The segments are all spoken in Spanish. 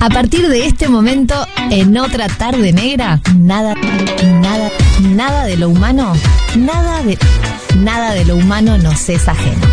A partir de este momento, en otra tarde negra, nada, nada, nada de lo humano, nada de, nada de lo humano nos es ajeno.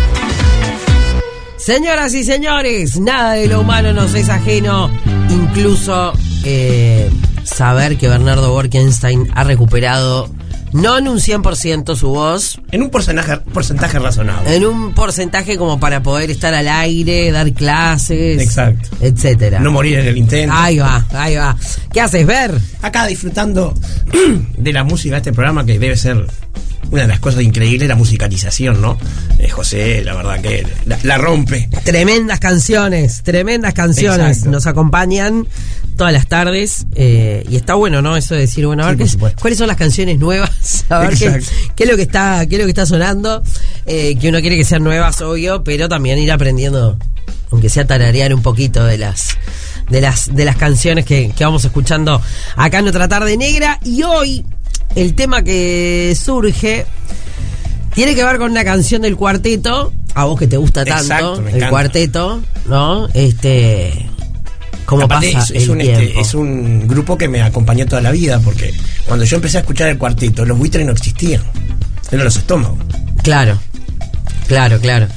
Señoras y señores, nada de lo humano nos es ajeno. Incluso eh, saber que Bernardo Borkenstein ha recuperado no en un 100% su voz, En un porcentaje, porcentaje razonable. en un porcentaje como para poder estar al aire, dar clases, Exacto. etcétera. No morir en el intento. Ahí va, ahí va. ¿Qué haces, ver? Acá disfrutando de la música de este programa que debe ser una de las cosas increíbles, la musicalización, ¿no? Eh, José, la verdad que la, la rompe. Tremendas canciones, tremendas canciones Exacto. nos acompañan todas las tardes eh, y está bueno, ¿no? Eso de decir, bueno, a ver Sí, qué- cuáles son las canciones nuevas, a ver qué, es lo que está, qué es lo que está sonando, eh, que uno quiere que sean nuevas, obvio, pero también ir aprendiendo, aunque sea tararear un poquito de las de las de las canciones que, que vamos escuchando acá en otra tarde negra y hoy el tema que surge tiene que ver con una canción del cuarteto, a vos que te gusta tanto, Exacto, el cuarteto, ¿no? Este. ¿Cómo pasa es, es un, este, es un grupo que me acompañó toda la vida, porque cuando yo empecé a escuchar el cuarteto, los buitres no existían. Eran los estómagos. Claro, claro, claro.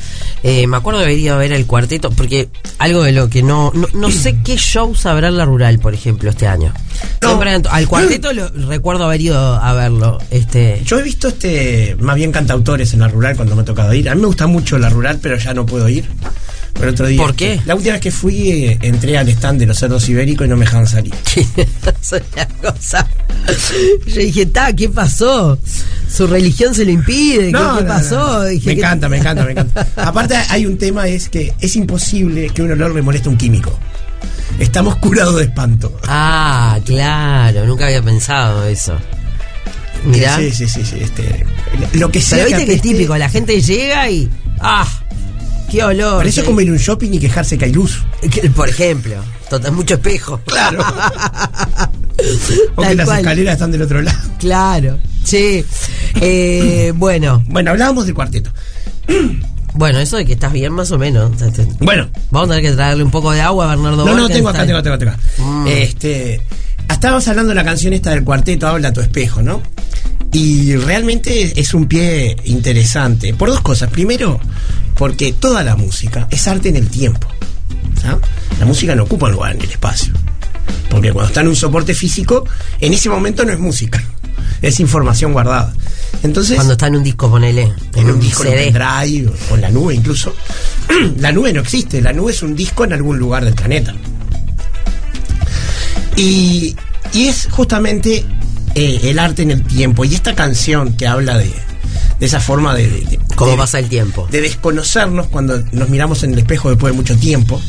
Eh, me acuerdo de haber ido a ver el cuarteto, porque algo de lo que no. No, no sé qué shows habrá en la rural, por ejemplo, este año. No. Al cuarteto lo, recuerdo haber ido a verlo. Este. Yo he visto este más bien cantautores en la rural cuando me ha tocado ir. A mí me gusta mucho la rural, pero ya no puedo ir. Por otro día. ¿Por qué? La última vez que fui, eh, entré al stand de los cerdos ibéricos y no me dejaban salir. cosa. Yo dije, ta, ¿qué pasó? Su religión se lo impide. ¿Qué, No, qué no, pasó? no. Dije, me ¿qué- encanta, me encanta, me encanta. Aparte hay un tema es que es imposible que un olor le moleste a un químico. Estamos curados de espanto. Ah, claro, nunca había pensado eso. Mirá. Sí, sí, sí, sí. Este, lo que sea Pero viste que es típico, la gente llega y. ¡Ah! ¡Qué olor! Parece qué- como ir a un shopping y quejarse que hay luz. Por ejemplo, total, mucho espejo. Claro. o que las cual. escaleras están del otro lado. Claro. Sí. Eh, bueno, Bueno, hablábamos del cuarteto. bueno, eso de que estás bien más o menos. Bueno, Vamos a tener que traerle un poco de agua a Bernardo no, no, Borkenstein. tengo acá, tengo, tengo, tengo acá. Mm. Este, estábamos hablando de la canción esta del cuarteto, Habla tu espejo, ¿no? Y realmente es un pie interesante. Por dos cosas. Primero, porque toda la música es arte en el tiempo. ¿ah? La música no ocupa un lugar en el espacio. Porque cuando está en un soporte físico, en ese momento no es música. Es información guardada. Entonces, Cuando está en un disco, ponele. en un disco, en un CD. pendrive o en la nube incluso. la nube no existe, la nube es un disco en algún lugar del planeta. Y, y es justamente eh, el arte en el tiempo. Y esta canción que habla de, de esa forma de, de- de- ¿Cómo de- pasa el tiempo? de desconocernos cuando nos miramos en el espejo después de mucho tiempo,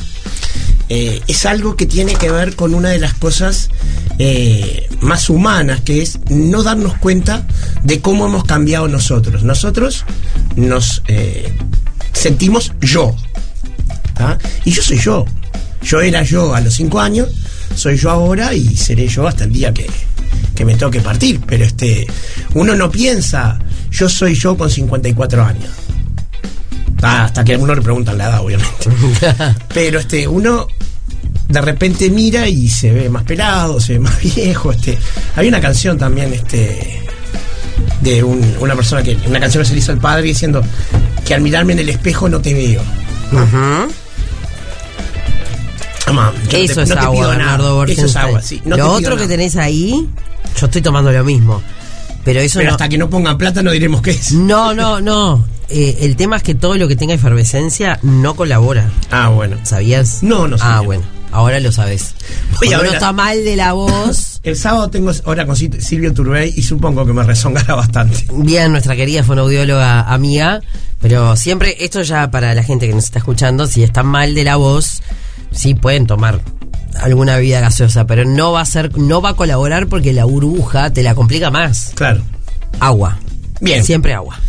eh, es algo que tiene que ver con una de las cosas eh, más humanas, que es no darnos cuenta de cómo hemos cambiado nosotros. Nosotros nos eh, sentimos yo. ¿tá? Y yo soy yo. Yo era yo a los cinco años, soy yo ahora y seré yo hasta el día que, que me toque partir. Pero este, uno no piensa, yo soy yo con 54 años. Ah, hasta que a uno le preguntan la edad, obviamente. Pero este, uno de repente mira y se ve más pelado, se ve más viejo. Este. Había una canción también, este. De un- una persona que. Una canción que se le hizo al padre diciendo que al mirarme en el espejo no te veo. Mamá, no te- Eso es no agua. Bernardo Eso es agua, sí. No lo otro que tenés ahí, yo estoy tomando lo mismo. Pero eso Pero no. hasta que no pongan plata no diremos qué es. No, no, no. Eh, el tema es que todo lo que tenga efervescencia no colabora. Ah, bueno. ¿Sabías? No, no Ah, sabía. bueno. Ahora lo sabes. Voy a Cuando ver uno a- está mal de la voz. El sábado tengo hora con Sil- Silvio Turbey y supongo que me rezongará bastante. Bien, nuestra querida fonoaudióloga amiga. Pero siempre, esto ya para la gente que nos está escuchando, si están mal de la voz, sí pueden tomar alguna bebida gaseosa, pero no va a ser, no va a colaborar porque la burbuja te la complica más. Claro. Agua. Bien. Siempre agua.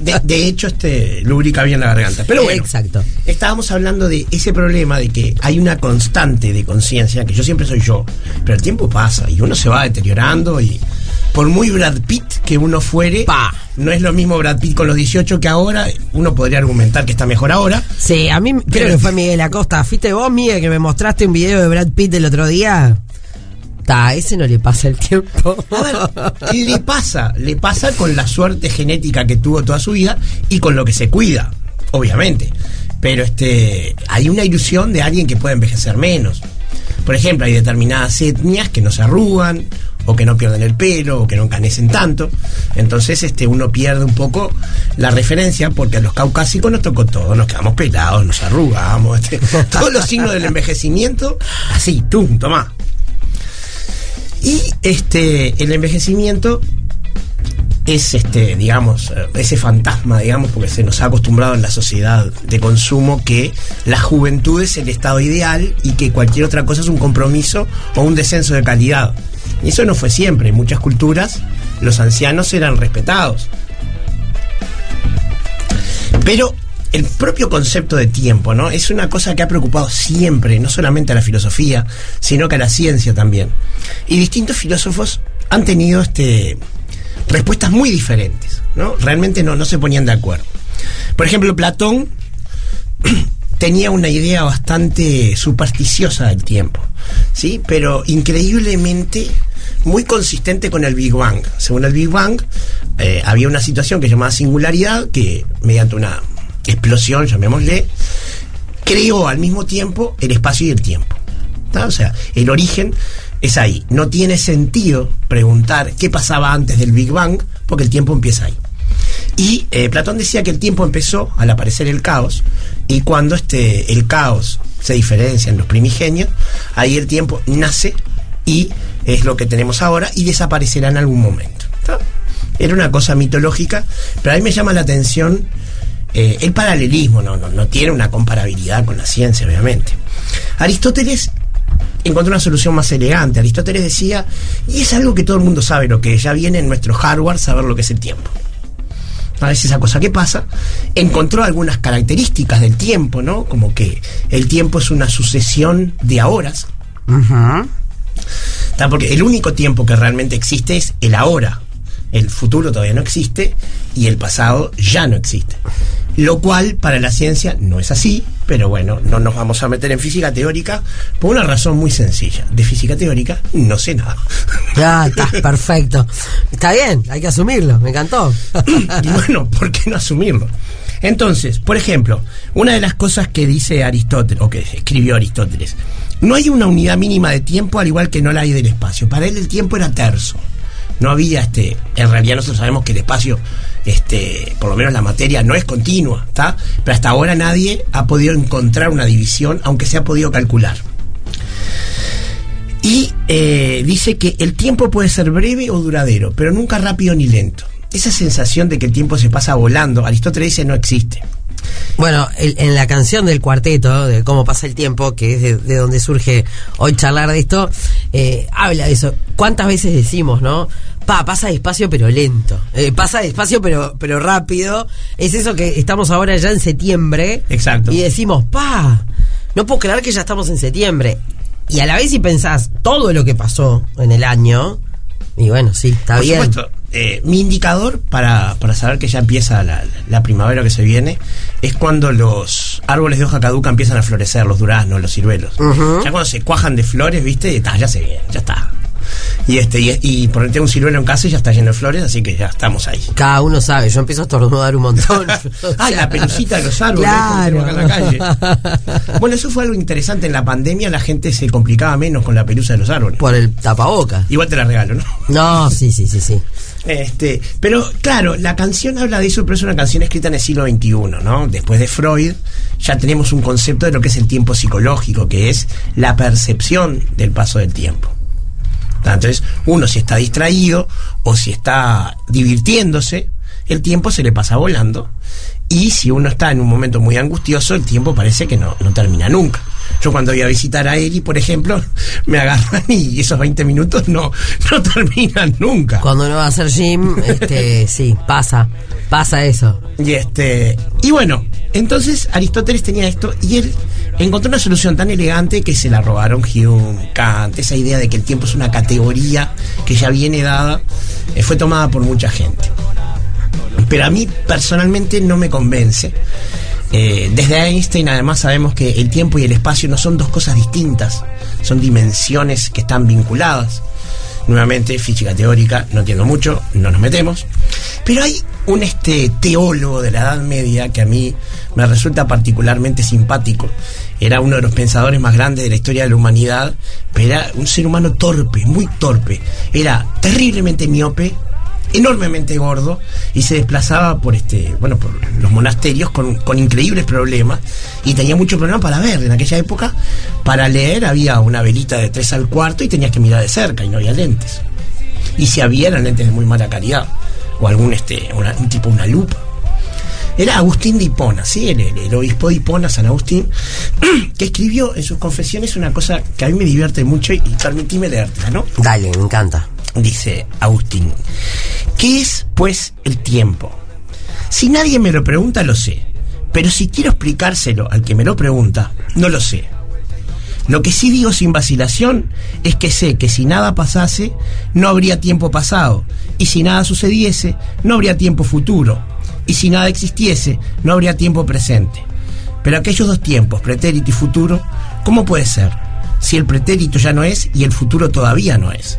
De, de hecho, este lubrica bien la garganta. Pero bueno, Exacto. estábamos hablando de ese problema de que hay una constante de conciencia, que yo siempre soy yo, pero el tiempo pasa y uno se va deteriorando y por muy Brad Pitt que uno fuere, Pa. no es lo mismo Brad Pitt con los 18 que ahora, uno podría argumentar que está mejor ahora. Sí, a mí creo Pero- que fue Miguel Acosta. ¿Fuiste vos, Miguel, que me mostraste un video de Brad Pitt el otro día? Ta, ese no le pasa el tiempo. A ver, le pasa, le pasa con la suerte genética que tuvo toda su vida y con lo que se cuida, obviamente. Pero este, hay una ilusión de alguien que puede envejecer menos. Por ejemplo, hay determinadas etnias que no se arrugan, o que no pierden el pelo, o que no encanecen tanto. Entonces, este, uno pierde un poco la referencia, porque a los caucásicos nos tocó todo, nos quedamos pelados, nos arrugamos, este, todos los signos del envejecimiento, así, tum, tomá. Y este, el envejecimiento es este, digamos, eh, ese fantasma, digamos, porque se nos ha acostumbrado en la sociedad de consumo que la juventud es el estado ideal y que cualquier otra cosa es un compromiso o un descenso de calidad. Y eso no fue siempre. En muchas culturas los ancianos eran respetados. Pero el propio concepto de tiempo, ¿no? Es una cosa que ha preocupado siempre, no solamente a la filosofía, sino que a la ciencia también. Y distintos filósofos han tenido este respuestas muy diferentes, ¿no? Realmente no, no se ponían de acuerdo. Por ejemplo, Platón tenía una idea bastante supersticiosa del tiempo, ¿sí? Pero increíblemente muy consistente con el Big Bang. Según el Big Bang, eh, había una situación que se llamaba singularidad, que mediante una explosión, llamémosle, creó al mismo tiempo el espacio y el tiempo. O sea, el origen es ahí. No tiene sentido preguntar qué pasaba antes del Big Bang, porque el tiempo empieza ahí. Y eh, Platón decía que el tiempo empezó al aparecer el caos, y cuando este, el caos se diferencia en los primigenios, ahí el tiempo nace y es lo que tenemos ahora y desaparecerá en algún momento. Era una cosa mitológica, pero a mí me llama la atención eh, el paralelismo, no, no, no tiene una comparabilidad con la ciencia, obviamente. Aristóteles encontró una solución más elegante. Aristóteles decía, y es algo que todo el mundo sabe lo que es, ya viene en nuestro hardware saber lo que es el tiempo. A veces esa cosa que pasa, encontró algunas características del tiempo, ¿no? Como que el tiempo es una sucesión de horas, porque el único tiempo que realmente existe es el ahora. El futuro todavía no existe y el pasado ya no existe. Lo cual para la ciencia no es así, pero bueno, no nos vamos a meter en física teórica por una razón muy sencilla. De física teórica no sé nada. Ya, está, perfecto. Está bien, hay que asumirlo, me encantó. y bueno, ¿por qué no asumirlo? Entonces, por ejemplo, una de las cosas que dice Aristóteles, o que escribió Aristóteles, no hay una unidad mínima de tiempo al igual que no la hay del espacio. Para él el tiempo era terso. No había este, en realidad nosotros sabemos que el espacio, este, por lo menos la materia no es continua, ¿está? Pero hasta ahora nadie ha podido encontrar una división, aunque se ha podido calcular. Y eh, dice que el tiempo puede ser breve o duradero, pero nunca rápido ni lento. Esa sensación de que el tiempo se pasa volando, Aristóteles dice no existe. Bueno, el- en la canción del cuarteto, de cómo pasa el tiempo, que es de, de donde surge hoy charlar de esto, eh, habla de eso. ¿Cuántas veces decimos, no? Pa, pasa despacio pero lento. Eh, pasa despacio pero, pero rápido. Es eso que estamos ahora ya en septiembre. Exacto. Y decimos, pa, no puedo creer que ya estamos en septiembre. Y a la vez si pensás todo lo que pasó en el año, y bueno, sí, está Por bien. supuesto, eh, mi indicador para, para saber que ya empieza la, la primavera que se viene es cuando los árboles de hoja caduca empiezan a florecer, los duraznos, los ciruelos. Ya cuando se cuajan de flores, ¿viste? Ta, ya se viene, ya está. Y este y, y ponerte un ciruelo en casa y ya está lleno de flores, así que ya estamos ahí. Cada uno sabe, yo empiezo a estornudar un montón. Ah, la pelucita de los árboles Claro. acá en la calle. Bueno, eso fue algo interesante. En la pandemia la gente se complicaba menos con la pelusa de los árboles. Por el tapaboca. Igual te la regalo, ¿no? No, sí, sí, sí, sí. Este, pero claro, la canción habla de eso, pero es una canción escrita en el siglo XXI, ¿no? Después de Freud, ya tenemos un concepto de lo que es el tiempo psicológico, que es la percepción del paso del tiempo. Entonces, uno si está distraído o si está divirtiéndose, el tiempo se le pasa volando Y si uno está en un momento muy angustioso, el tiempo parece que no, no termina nunca. Yo cuando voy a visitar a Eli, por ejemplo, me agarran y esos 20 minutos no, no terminan nunca. Cuando uno va a hacer gym, este, sí, pasa, pasa eso. Y este, y bueno, entonces Aristóteles tenía esto y él encontró una solución tan elegante que se la robaron Hume, Kant, esa idea de que el tiempo es una categoría que ya viene dada, eh, fue tomada por mucha gente. Pero a mí personalmente no me convence. Eh, desde Einstein además sabemos que el tiempo y el espacio no son dos cosas distintas, son dimensiones que están vinculadas. Nuevamente, física teórica, no entiendo mucho, no nos metemos. Pero hay un este teólogo de la Edad Media que a mí me resulta particularmente simpático. Era uno de los pensadores más grandes de la historia de la humanidad, pero era un ser humano torpe, muy torpe. Era terriblemente miope, enormemente gordo y se desplazaba por este bueno por los monasterios con, con increíbles problemas y tenía mucho problema para ver en aquella época para leer había una velita de tres al cuarto y tenías que mirar de cerca y no había lentes y si había eran lentes de muy mala calidad o algún este una- un tipo una lupa era Agustín de Hipona, ¿sí? el, obispo de Hipona, San Agustín, que escribió en sus confesiones una cosa que a mí me divierte mucho y, y permitime leértela, ¿no? Dale, me encanta. Dice Agustín. ¿Qué es, pues, el tiempo? Si nadie me lo pregunta, lo sé. Pero si quiero explicárselo al que me lo pregunta, no lo sé. Lo que sí digo sin vacilación es que sé que si nada pasase, no habría tiempo pasado. Y si nada sucediese, no habría tiempo futuro. Y si nada existiese, no habría tiempo presente. Pero aquellos dos tiempos, pretérito y futuro, ¿cómo puede ser? Si el pretérito ya no es y el futuro todavía no es.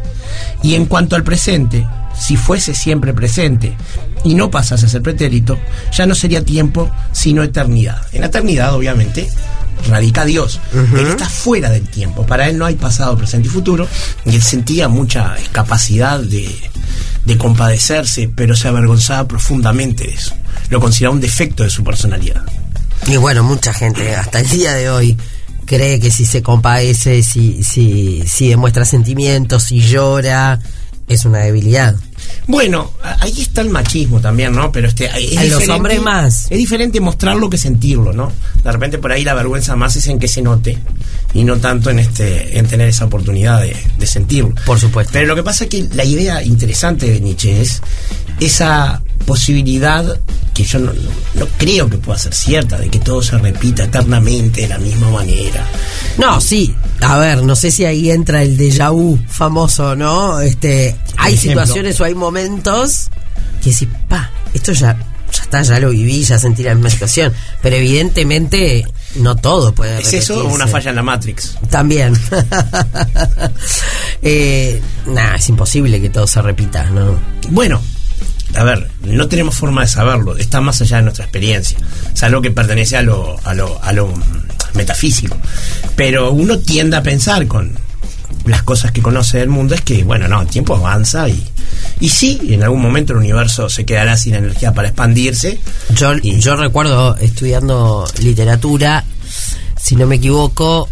Y en cuanto al presente, si fuese siempre presente y no pasase a ser pretérito, ya no sería tiempo sino eternidad. En la eternidad, obviamente, radica Dios. Él está fuera del tiempo. Para él no hay pasado, presente y futuro. Y él sentía mucha capacidad de, de compadecerse, pero se avergonzaba profundamente de eso. Lo consideraba un defecto de su personalidad. Y bueno, mucha gente hasta el día de hoy cree que si se compadece, si, si, si demuestra sentimientos, si llora, es una debilidad. Bueno, ahí está el machismo también, ¿no? Pero este, es A los hombres más. Es diferente mostrarlo que sentirlo, ¿no? De repente por ahí la vergüenza más es en que se note y no tanto en este en tener esa oportunidad de, de sentirlo. Por supuesto. Pero lo que pasa es que la idea interesante de Nietzsche es esa posibilidad que yo no creo que pueda ser cierta, de que todo se repita eternamente de la misma manera. No, sí. A ver, no sé si ahí entra el déjà vu famoso, ¿no? Este, hay ejemplo. situaciones o hay momentos que si, pa, esto ya, ya está, ya lo viví, ya sentí la misma situación. Pero evidentemente no todo puede ¿Es eso o una repetirse. falla en la Matrix? También. eh, nah, es imposible que todo se repita, ¿no? Bueno, a ver, no tenemos forma de saberlo, está más allá de nuestra experiencia. Es algo que pertenece a lo, a lo, a lo metafísico. Pero uno tiende a pensar con las cosas que conoce del mundo es que, bueno, no, el tiempo avanza y, y sí, en algún momento el universo se quedará sin energía para expandirse. Yo, Y- yo recuerdo estudiando literatura, si no me equivoco,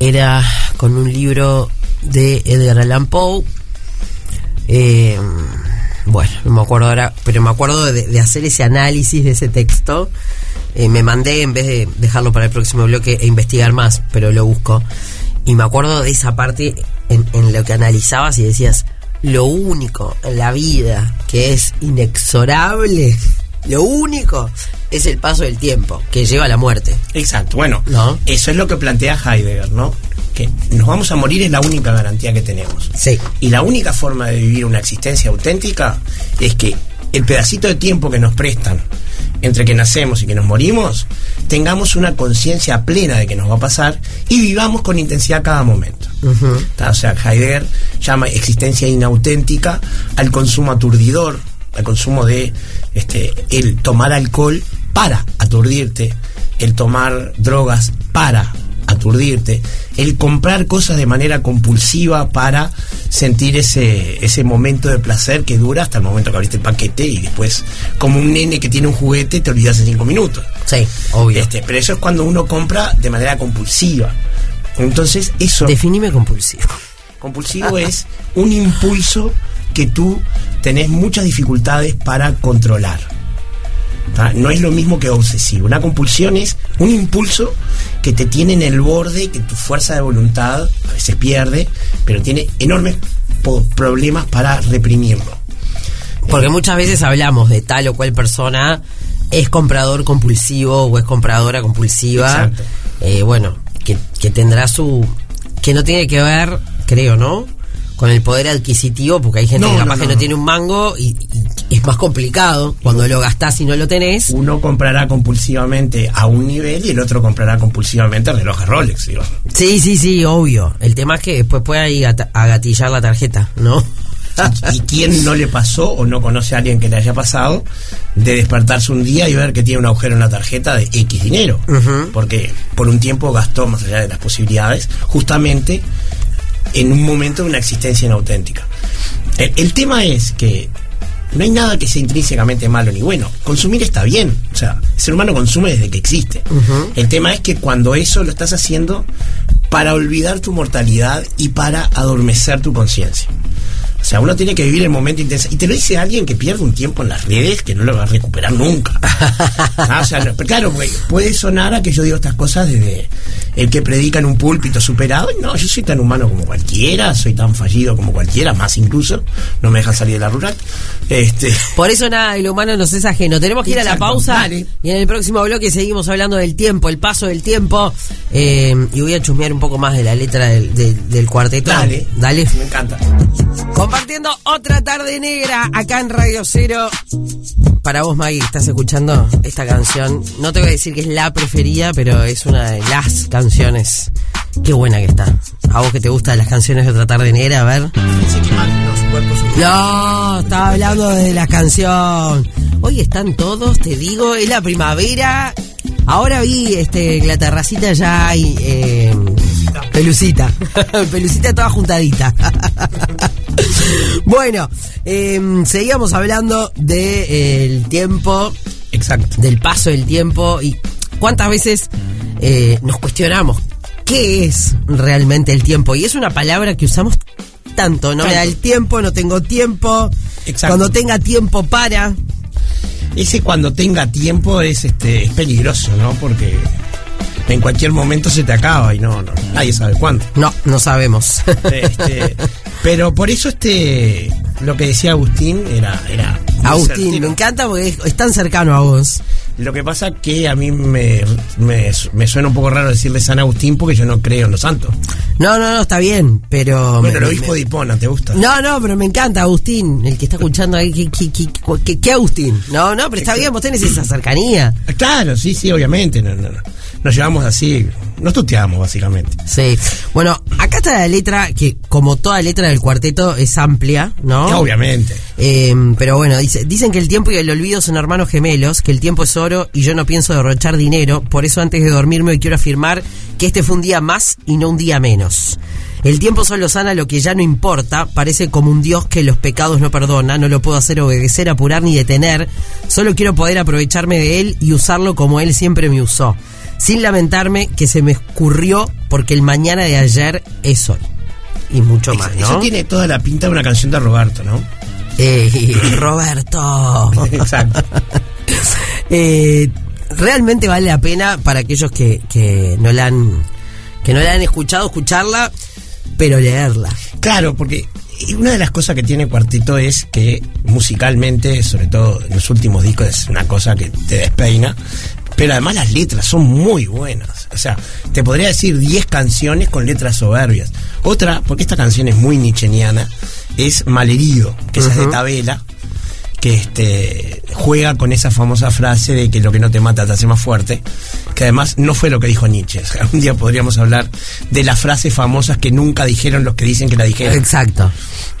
era con un libro de Edgar Allan Poe. Eh, bueno, no me acuerdo ahora, pero me acuerdo de, de hacer ese análisis de ese texto. Eh, me mandé, en vez de dejarlo para el próximo bloque, e investigar más, pero lo busco. Y me acuerdo de esa parte en, en lo que analizabas y decías, lo único en la vida que es inexorable, lo único es el paso del tiempo, que lleva a la muerte. Exacto, bueno, ¿No? eso es lo que plantea Heidegger, ¿no? Que nos vamos a morir es la única garantía que tenemos. Sí. Y la única forma de vivir una existencia auténtica es que el pedacito de tiempo que nos prestan entre que nacemos y que nos morimos, tengamos una conciencia plena de que nos va a pasar y vivamos con intensidad cada momento. O sea, Heidegger llama existencia inauténtica al consumo aturdidor, al consumo de este, el tomar alcohol para aturdirte, el tomar drogas para aturdirte, el comprar cosas de manera compulsiva para sentir ese, ese momento de placer que dura hasta el momento que abriste el paquete y después, como un nene que tiene un juguete, te olvidas en cinco minutos. Sí, obvio. Este, pero eso es cuando uno compra de manera compulsiva. Entonces, eso Definime compulsivo. compulsivo es un impulso que tú tenés muchas dificultades para controlar. ¿Tá? No es lo mismo que obsesivo. Una compulsión es un impulso que te tiene en el borde, que tu fuerza de voluntad a veces pierde, pero tiene enormes problemas para reprimirlo. Porque muchas veces hablamos de tal o cual persona es comprador compulsivo o es compradora compulsiva. Exacto. Eh, bueno, que, que tendrá su. que no tiene que ver, creo, ¿no? Con el poder adquisitivo, porque hay gente No, que no, capaz no, que no, tiene un mango y, y es más complicado cuando lo gastás y no lo tenés. Uno comprará compulsivamente a un nivel y el otro comprará compulsivamente relojes Rolex. digo. Sí, sí, sí, obvio. El tema es que después puede ahí agatillar la tarjeta, ¿no? ¿Y quién no le pasó o no conoce a alguien que le haya pasado de despertarse un día y ver que tiene un agujero en la tarjeta de X dinero? Porque por un tiempo gastó más allá de las posibilidades, justamente en un momento de una existencia inauténtica. El, el tema es que no hay nada que sea intrínsecamente malo ni bueno. Consumir está bien. O sea, el ser humano consume desde que existe. El tema es que cuando eso lo estás haciendo para olvidar tu mortalidad y para adormecer tu conciencia. O sea, uno tiene que vivir el momento intenso. Y te lo dice alguien que pierde un tiempo en las redes que no lo va a recuperar nunca. Ah, o sea, no- pero claro, güey, puede sonar a que yo digo estas cosas desde el que predica en un púlpito superado. No, yo soy tan humano como cualquiera, soy tan fallido como cualquiera, más incluso. No me dejan salir de la rural. Este, Por eso nada, el humano nos es ajeno. Tenemos que ir a la pausa dale. y en el próximo bloque seguimos hablando del tiempo, el paso del tiempo. eh, y voy a chusmear un poco más de la letra del, del- del cuarteto. dale, Dale. Me encanta. Compartiendo otra tarde negra acá en Radio Cero. Para vos, Maggie, estás escuchando esta canción. No te voy a decir que es la preferida, pero es una de las canciones. Qué buena que está. A vos que te gustan las canciones de otra tarde negra, a ver. No, estaba hablando de la canción. Hoy están todos, te digo, es la primavera. Ahora vi este la terracita ya hay eh, pelucita. pelucita toda juntadita. bueno, eh, seguíamos hablando del tiempo, Exacto. del paso del tiempo y cuántas veces eh, nos cuestionamos qué es realmente el tiempo. Y es una palabra que usamos tanto, no me da Tanto. el tiempo, no tengo tiempo. Exacto. Cuando tenga tiempo para. Ese cuando tenga tiempo es este es peligroso, ¿no? Porque en cualquier momento se te acaba y no, no nadie sabe cuándo. No, no sabemos. Este, pero por eso este lo que decía Agustín era era Agustín, certero. me encanta porque es, es tan cercano a vos. Lo que pasa que a mí me, me, me suena un poco raro decirle San Agustín porque yo no creo en los santos. No, no, no, está bien, pero. Bueno, el obispo de Hipona, ¿te gusta? No, no, pero me encanta Agustín, el que está escuchando ahí. ¿Qué, qué, qué, qué- qué Agustín? No, no, pero está bien, vos tenés esa cercanía. Claro, sí, sí, obviamente. No, no, no. Nos llevamos así, nos tuteamos básicamente. Sí. Bueno, acá está la letra que, como toda letra del cuarteto, es amplia, ¿no? Obviamente. Eh, pero bueno, dice, dicen que el tiempo y el olvido son hermanos gemelos, que el tiempo es oro y yo no pienso derrochar dinero, por eso antes de dormirme hoy quiero afirmar que este fue un día más y no un día menos. El tiempo solo sana lo que ya no importa, parece como un Dios que los pecados no perdona, no lo puedo hacer obedecer, apurar ni detener, solo quiero poder aprovecharme de él y usarlo como él siempre me usó, sin lamentarme que se me escurrió porque el mañana de ayer es hoy. Y mucho más, Eso ¿no? tiene toda la pinta de una canción de Roberto, ¿no? Eh, Roberto. Exacto. Eh, realmente vale la pena para aquellos que, que no la han que no la han escuchado escucharla, pero leerla. Claro, porque una de las cosas que tiene Cuarteto es que musicalmente, sobre todo en los últimos discos, es una cosa que te despeina. Pero además las letras son muy buenas. O sea, te podría decir 10 canciones con letras soberbias. Otra, porque esta canción es muy nicheniana, es Malherido, que esa es de. Tabela, que este juega con esa famosa frase de que lo que no te mata te hace más fuerte, que además no fue lo que dijo Nietzsche. O sea, un día podríamos hablar de las frases famosas que nunca dijeron los que dicen que la dijeron. Exacto.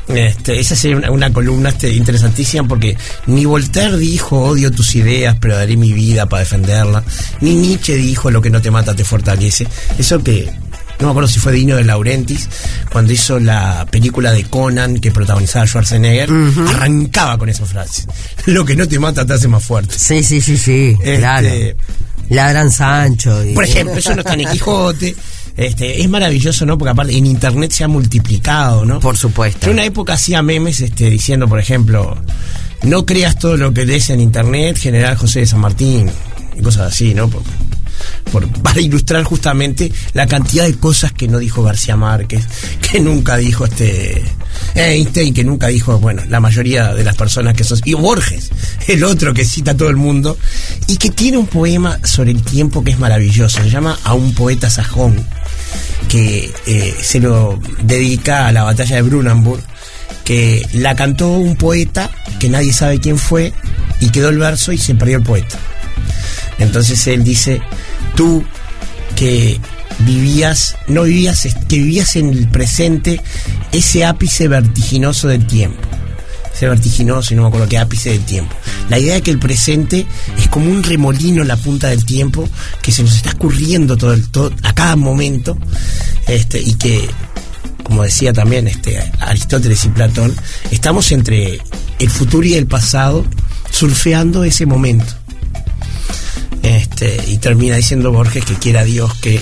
Este, esa sería una, una columna este, interesantísima porque ni Voltaire dijo odio tus ideas, pero daré mi vida para defenderla. Ni Nietzsche dijo lo que no te mata te fortalece. Eso que no me acuerdo si fue Dino de Laurentis, cuando hizo la película de Conan que protagonizaba Schwarzenegger, arrancaba con esa frase. Lo que no te mata te hace más fuerte. Sí, sí, sí, sí. Este- Claro. Ladran Sancho. y- Por ejemplo, eso no está en el Quijote. Este, es maravilloso, ¿no? Porque aparte en internet se ha multiplicado, ¿no? Por supuesto. Yo en una época hacía memes este, diciendo, por ejemplo, no creas todo lo que lees en internet, General José de San Martín, y cosas así, ¿no? Por- por- para ilustrar justamente la cantidad de cosas que no dijo García Márquez, que nunca dijo este Einstein, que nunca dijo, bueno, la mayoría de las personas que son, y Borges, el otro que cita a todo el mundo, y que tiene un poema sobre el tiempo que es maravilloso, se llama A un poeta sajón, que eh, se lo dedica a la batalla de Brunanburg, que la cantó un poeta que nadie sabe quién fue, y quedó el verso y se perdió el poeta. Entonces él dice, tú que vivías, no vivías, que vivías en el presente ese ápice vertiginoso del tiempo. Ese vertiginoso, y no me acuerdo qué ápice del tiempo. La idea de que el presente es como un remolino en la punta del tiempo que se nos está escurriendo todo, el, todo a cada momento, este, y que, como decía también este, Aristóteles y Platón, estamos entre el futuro y el pasado, surfeando ese momento. Este, y termina diciendo Borges que quiera Dios que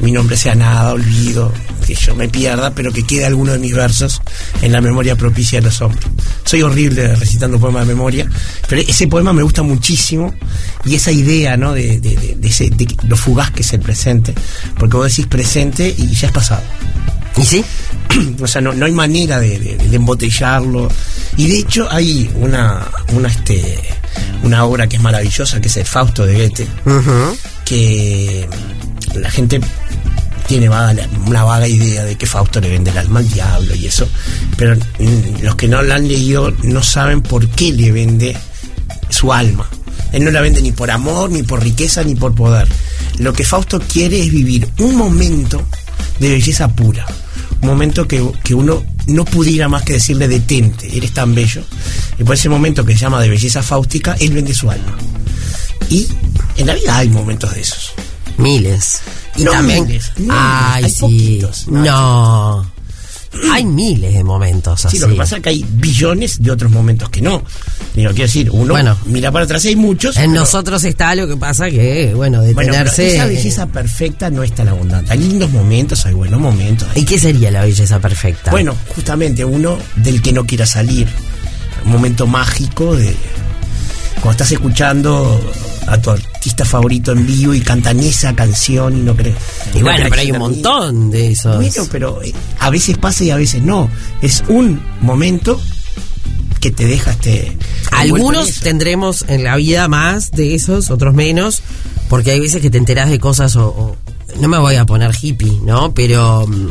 mi nombre sea nada, olvido, que yo me pierda, pero que quede alguno de mis versos en la memoria propicia de los hombres. Soy horrible recitando poemas de memoria, pero ese poema me gusta muchísimo y esa idea, ¿no? De, de, de, de ese, lo fugaz que es el presente, porque vos decís presente y ya es pasado. ¿Y sí? o sea, no, no hay manera de, de- de embotellarlo. Y de hecho hay una, una, este, una obra que es maravillosa, que es el Fausto de Goethe, que la gente tiene vaga- una vaga idea de que Fausto le vende el alma al diablo y eso, pero mm, los que no la han leído no saben por qué le vende su alma. Él no la vende ni por amor, ni por riqueza, ni por poder. Lo que Fausto quiere es vivir un momento de belleza pura. Un momento que, que uno no pudiera más que decirle detente, eres tan bello. Y por ese momento que se llama de belleza fáustica, él vende su alma. Y en la vida hay momentos de esos. Miles. Y No también. miles, miles, Ay, hay sí. poquitos, no. Hay miles de momentos así. Sí, lo que pasa es que hay billones de otros momentos que no. Digo, quiero decir, uno Bueno. mira para atrás, hay muchos. En pero- nosotros está lo que pasa que, bueno, Bueno, detenerse. esa belleza perfecta no es tan abundante. Hay lindos momentos, hay buenos momentos. ¿Y qué sería la belleza perfecta? Bueno, justamente uno del que no quiera salir. Un momento mágico de cuando estás escuchando a tu artista favorito en vivo y cantan esa canción y no crees. Y bueno, pero hay un montón de esos. Bueno, pero eh, a veces pasa y a veces no. Es un momento que te deja este. en Algunos tendremos en la vida más de esos, otros menos, porque hay veces que te enterás de cosas o, o- no me voy a poner hippie, ¿no? Pero mm,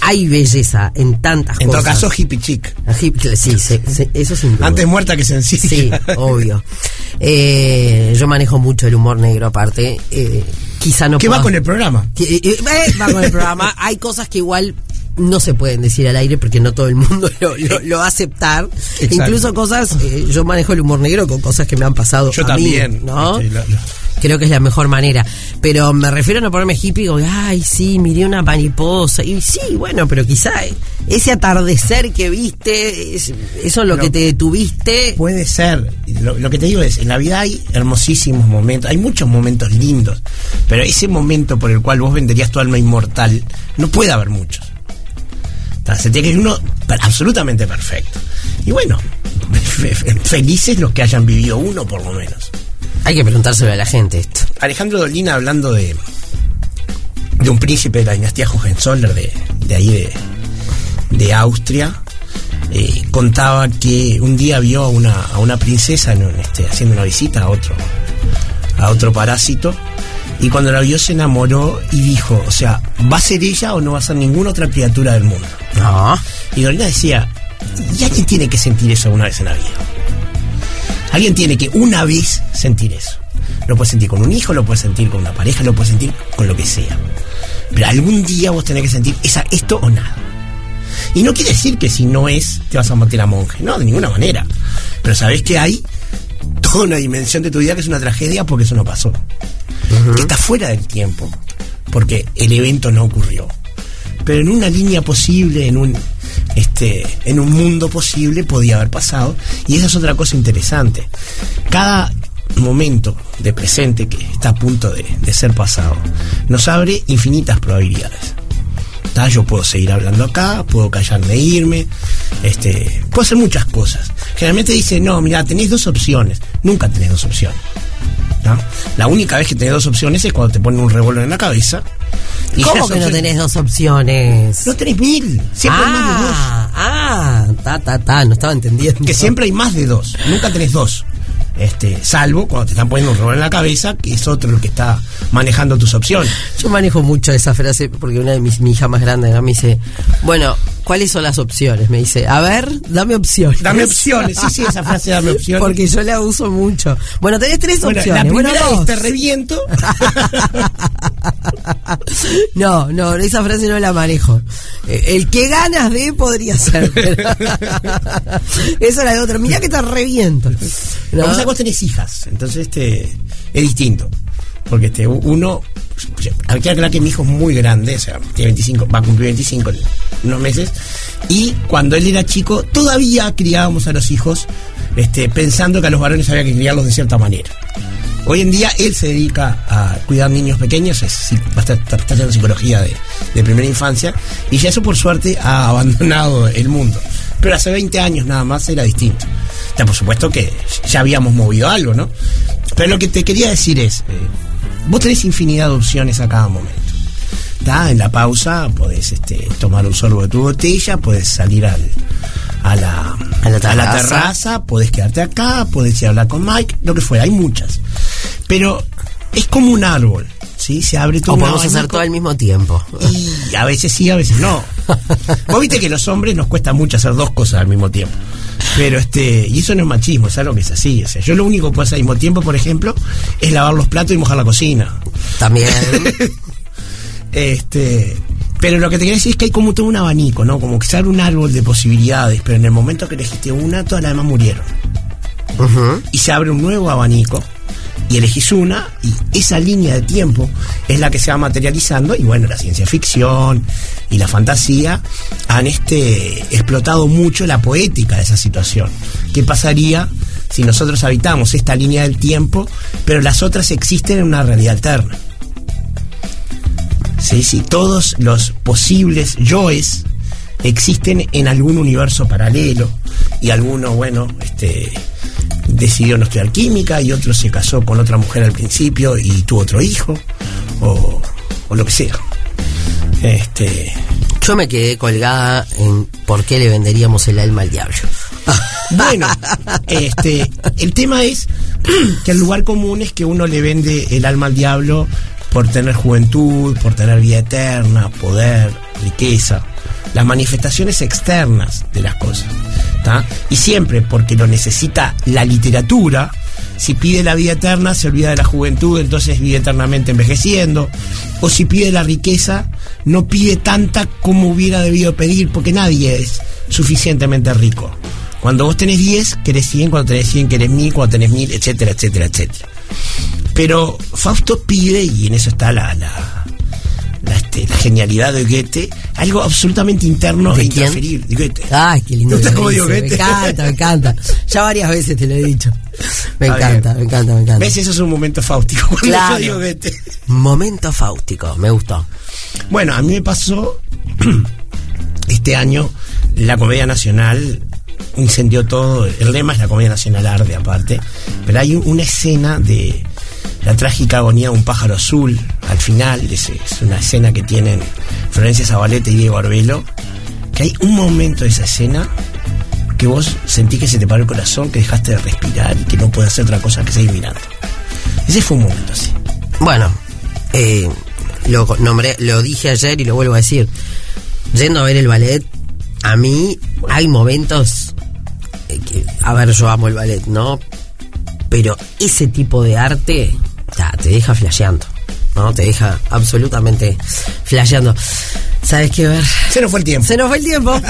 hay belleza en tantas En todo cosas. caso, hippie chic. Hippie, sí, sí, sí, eso duda. Antes muerta que sencilla. Sí, obvio. Eh, yo manejo mucho el humor negro aparte. Eh, quizá no ¿Qué va con el programa? que, eh, eh, va con el programa. Hay cosas que igual no se pueden decir al aire porque no todo el mundo lo, lo- lo va a aceptar. Exacto. Incluso cosas, eh, yo manejo el humor negro con cosas que me han pasado Yo a también. mí, ¿no? Este, Creo que es la mejor manera. Pero me refiero a no ponerme hippie y digo, ay, sí, miré una mariposa. Y sí, bueno, pero quizá ese atardecer que viste, es- eso es lo que te detuviste. Puede ser. Lo, lo que te digo es, en la vida hay hermosísimos momentos, hay muchos momentos lindos, pero ese momento por el cual vos venderías tu alma inmortal, no puede haber muchos. O sea, Se tiene que ir uno absolutamente perfecto. Y bueno, fe- fe- felices los que hayan vivido uno por lo menos. Hay que preguntárselo a la gente esto. Alejandro Dolina hablando de de un príncipe de la dinastía Hohenzollern de, de ahí de, de Austria eh, contaba que un día vio a una, a una princesa en un, este, haciendo una visita a otro a otro parásito y cuando la vio se enamoró y dijo, o sea, ¿va a ser ella o no va a ser ninguna otra criatura del mundo? No. Y Dolina decía, y alguien tiene que sentir eso una vez en la vida. Alguien tiene que una vez sentir eso. Lo puedes sentir con un hijo, lo puedes sentir con una pareja, lo puedes sentir con lo que sea. Pero algún día vos tenés que sentir esa, esto o nada. Y no quiere decir que si no es, te vas a meter a monje. No, de ninguna manera. Pero sabés que hay toda una dimensión de tu vida que es una tragedia porque eso no pasó. Que está fuera del tiempo. Porque el evento no ocurrió. Pero en una línea posible, en un este, en un mundo posible podía haber pasado. Y esa es otra cosa interesante. Cada momento de presente que está a punto de, de ser pasado nos abre infinitas probabilidades. ¿tá? Yo puedo seguir hablando acá, puedo callarme e irme, Este, puedo hacer muchas cosas. Generalmente dice, no, mira, tenés dos opciones. Nunca tenés dos opciones. ¿No? La única vez que tenés dos opciones es cuando te ponen un revólver en la cabeza. y ¿Cómo que no tenés dos opciones? No tenés mil. Siempre hay más de dos. ah, ah, ta, ta, ta, no estaba entendiendo. Que siempre hay más de dos. Nunca tenés dos. Este, salvo cuando te están poniendo un revólver en la cabeza, que es otro el que está manejando tus opciones. Yo manejo mucho esa frase porque una de mis mi hija más grande ¿no? me dice, bueno, ¿cuáles son las opciones? Me dice, a ver, dame opciones. Dame opciones, sí, sí, esa frase dame opciones. Porque yo la uso mucho. Bueno, tenés tres Bueno, opciones. la bueno, primera dos. es te reviento. No, no, esa frase no la manejo. Eh, El que ganas de podría ser. pero- Esa es la de otra. Mirá que te reviento. ¿No? Vamos a vos tenés hijas, entonces este es distinto. Porque este uno hay que aclarar que mi hijo es muy grande, o sea, tiene 25, va a cumplir 25 en unos meses. Y cuando él era chico, todavía criábamos a los hijos este, pensando que a los varones había que criarlos de cierta manera. Hoy en día él se dedica a cuidar niños pequeños, es, está, está haciendo psicología de, de primera infancia, y ya eso por suerte ha abandonado el mundo. Pero hace 20 años nada más era distinto. Ya por supuesto que ya habíamos movido algo, ¿no? Pero lo que te quería decir es, eh, vos tenés infinidad de opciones a cada momento. ¿tá? En la pausa podés este, tomar un sorbo de tu botella, podés salir al, a, la, A la a la terraza. podés quedarte acá, podés ir a hablar con Mike, lo que fuera, hay muchas. Pero es como un árbol, ¿sí? Se abre todo O podemos hacer todo al mismo tiempo. y a veces sí, a veces no. Vos viste que los hombres nos cuesta mucho hacer dos cosas al mismo tiempo. Pero este, y eso no es machismo, es algo que es así. O sea, yo lo único que puedo hacer al mismo tiempo, por ejemplo, es lavar los platos y mojar la cocina. También. Este, pero lo que te quería decir es que hay como todo un abanico, ¿no? Como que se abre un árbol de posibilidades, pero en el momento que elegiste una, todas las demás murieron. Y se abre un nuevo abanico y elegís una y esa línea de tiempo es la que se va materializando y bueno, la ciencia ficción y la fantasía han este explotado mucho la poética de esa situación. ¿Qué pasaría si nosotros habitamos esta línea del tiempo, pero las otras existen en una realidad alterna? Sí, sí, todos los posibles yoes existen en algún universo paralelo y alguno, bueno, este decidió no estudiar química y otro se casó con otra mujer al principio y tuvo otro hijo o, o lo que sea. Este, Yo me quedé colgada en por qué le venderíamos el alma al diablo. Bueno, este, el tema es que el lugar común es que uno le vende el alma al diablo por tener juventud, por tener vida eterna, poder, riqueza, las manifestaciones externas de las cosas. Y siempre porque lo necesita la literatura, si pide la vida eterna se olvida de la juventud, entonces vive eternamente envejeciendo, o si pide la riqueza, no pide tanta como hubiera debido pedir, porque nadie es suficientemente rico. Cuando vos tenés 10, querés 100, cuando tenés 100, querés 1000, cuando tenés 1000, etcétera, etcétera, etcétera. Pero Fausto pide, y en eso está la, la, este, la genialidad de Goethe, algo absolutamente interno ¿De e intransferible. De Goethe. Ay, qué lindo. ¿Te gusta que lo cómo digo dice. Me Goethe? encanta, me encanta. Ya varias veces te lo he dicho. Me encanta, bien. me encanta, me encanta. ¿Ves? Eso es un momento fáustico cuando Claro. yo digo Goethe. Momento fáustico, me gustó. Bueno, a mí me pasó este año la Comedia Nacional incendió todo. El lema es la Comedia Nacional Arde, aparte. Pero hay una escena de la trágica agonía de un pájaro azul al final. Es, es una escena que tienen Florencia Zabaleta y Diego Arbelo. Que hay un momento de esa escena que vos sentís que se te paró el corazón, que dejaste de respirar y que no puedes hacer otra cosa que seguir mirando. Ese fue un momento así. Bueno, eh, lo nombré, lo dije ayer y lo vuelvo a decir. Yendo a ver el ballet, a mí hay momentos eh, que, a ver, yo amo el ballet, ¿no? Pero ese tipo de arte ta, te deja flasheando, ¿no? Te deja absolutamente flasheando. ¿Sabes qué ver? Se nos fue el tiempo. Se nos fue el tiempo.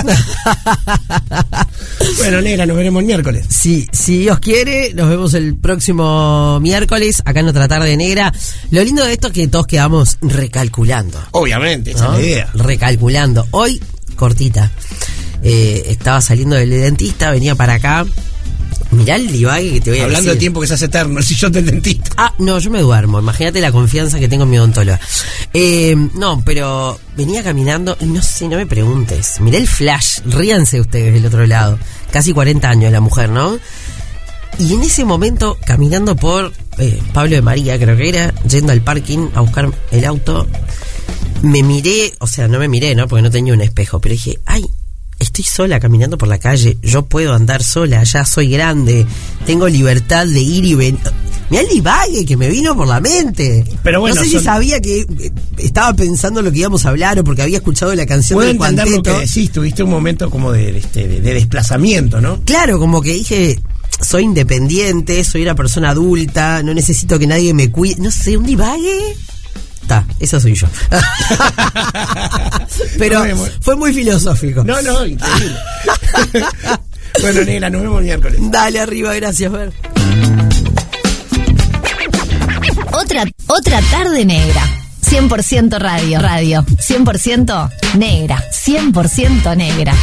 Bueno, negra, nos veremos el miércoles. Sí, si Dios quiere, nos vemos el próximo miércoles acá en otra tarde negra. Lo lindo de esto es que todos quedamos recalculando. Obviamente, esa ¿no? es la idea. Recalculando. Hoy, cortita. eh, estaba saliendo del dentista, venía para acá. Mirá el divague que te voy a Hablando de decir. tiempo que se hace eterno, el sillón del dentista. Ah, no, yo me duermo. Imagínate la confianza que tengo en mi odontóloga. Eh, no, pero venía caminando y no sé, no me preguntes. Miré el flash. Ríanse ustedes del otro lado. Casi 40 años la mujer, ¿no? Y en ese momento, caminando por eh, Pablo de María, creo que era, yendo al parking a buscar el auto, me miré, o sea, no me miré, ¿no? Porque no tenía un espejo, pero dije, ay, estoy sola caminando por la calle, yo puedo andar sola, ya soy grande, tengo libertad de ir y venir. Mirá el divague que me vino por la mente. Pero bueno, no sé son- si sabía que eh, estaba pensando lo que íbamos a hablar o porque había escuchado la canción Puedo del entender lo que cuarteto. decís, tuviste un momento como de, este, de, de desplazamiento, ¿no? Claro, como que dije, soy independiente, soy una persona adulta, no necesito que nadie me cuide. No sé, un divague. Está, eso soy yo. Pero fue muy filosófico. No, no, increíble. bueno, negra, nos vemos miércoles. Dale arriba, gracias, Ver. Otra, otra tarde negra. 100% radio, radio. 100% negra. 100% negra.